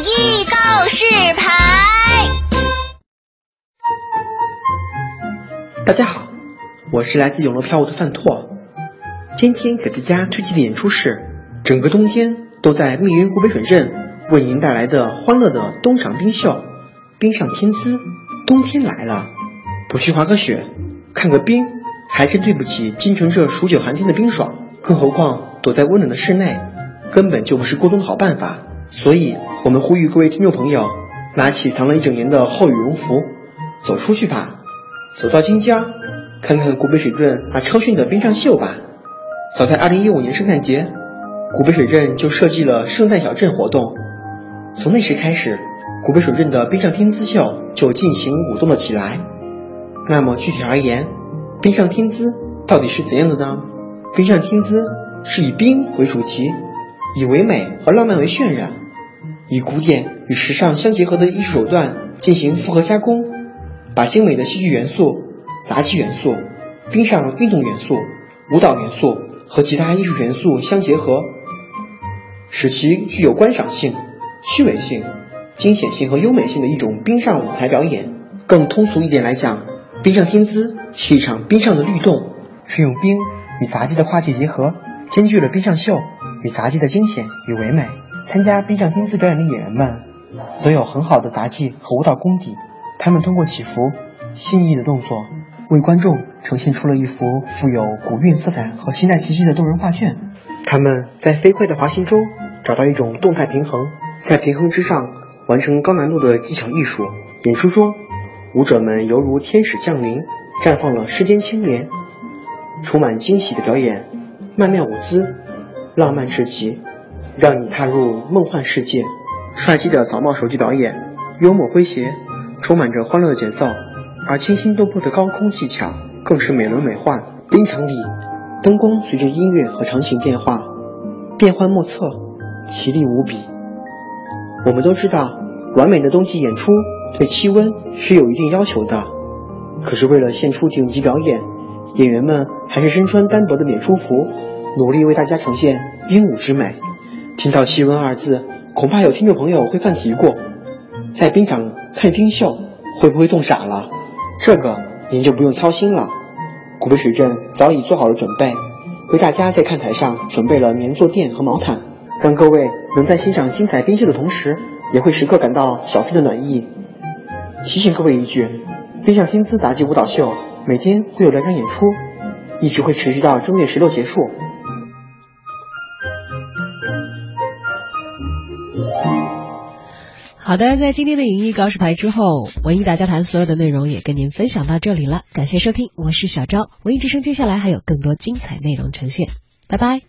艺告示牌。大家好，我是来自永乐票务的范拓。今天给大家推荐的演出是整个冬天都在密云湖北水镇为您带来的欢乐的冬场冰秀——冰上天姿。冬天来了，不去滑个雪，看个冰，还真对不起京城这数九寒天的冰爽。更何况躲在温暖的室内，根本就不是过冬的好办法。所以，我们呼吁各位听众朋友，拿起藏了一整年的厚羽绒服，走出去吧，走到京郊，看看古北水镇那超炫的冰上秀吧。早在2015年圣诞节，古北水镇就设计了圣诞小镇活动，从那时开始，古北水镇的冰上天姿秀就进行舞动了起来。那么具体而言，冰上天姿到底是怎样的呢？冰上天姿是以冰为主题，以唯美和浪漫为渲染，以古典与时尚相结合的艺术手段进行复合加工，把精美的戏剧元素、杂技元素、冰上运动元素、舞蹈元素和其他艺术元素相结合，使其具有观赏性、趣味性、惊险性和优美性的一种冰上舞台表演。更通俗一点来讲，冰上天姿是一场冰上的律动，是用冰。与杂技的跨界结合，兼具了冰上秀与杂技的惊险与唯美。参加冰上天姿表演的演员们都有很好的杂技和舞蹈功底，他们通过起伏、细腻的动作，为观众呈现出了一幅富有古韵色彩和现代气息的动人画卷。他们在飞快的滑行中找到一种动态平衡，在平衡之上完成高难度的技巧艺术。演出中，舞者们犹如天使降临，绽放了世间清莲。充满惊喜的表演，曼妙舞姿，浪漫至极，让你踏入梦幻世界。帅气的草帽手机表演，幽默诙谐，充满着欢乐的节奏，而惊心动魄的高空技巧更是美轮美奂。冰场里，灯光随着音乐和场景变化，变幻莫测，奇丽无比。我们都知道，完美的冬季演出对气温是有一定要求的，可是为了献出顶级表演。演员们还是身穿单薄的演出服，努力为大家呈现冰舞之美。听到“气温”二字，恐怕有听众朋友会犯嘀咕：在冰场看冰秀，会不会冻傻了？这个您就不用操心了。古北水镇早已做好了准备，为大家在看台上准备了棉坐垫和毛毯，让各位能在欣赏精彩冰秀的同时，也会时刻感到小镇的暖意。提醒各位一句：冰上天姿杂技舞蹈秀。每天会有两场演出，一直会持续到正月十六结束。好的，在今天的影艺告示牌之后，文艺大家谈所有的内容也跟您分享到这里了，感谢收听，我是小昭，文艺之声接下来还有更多精彩内容呈现，拜拜。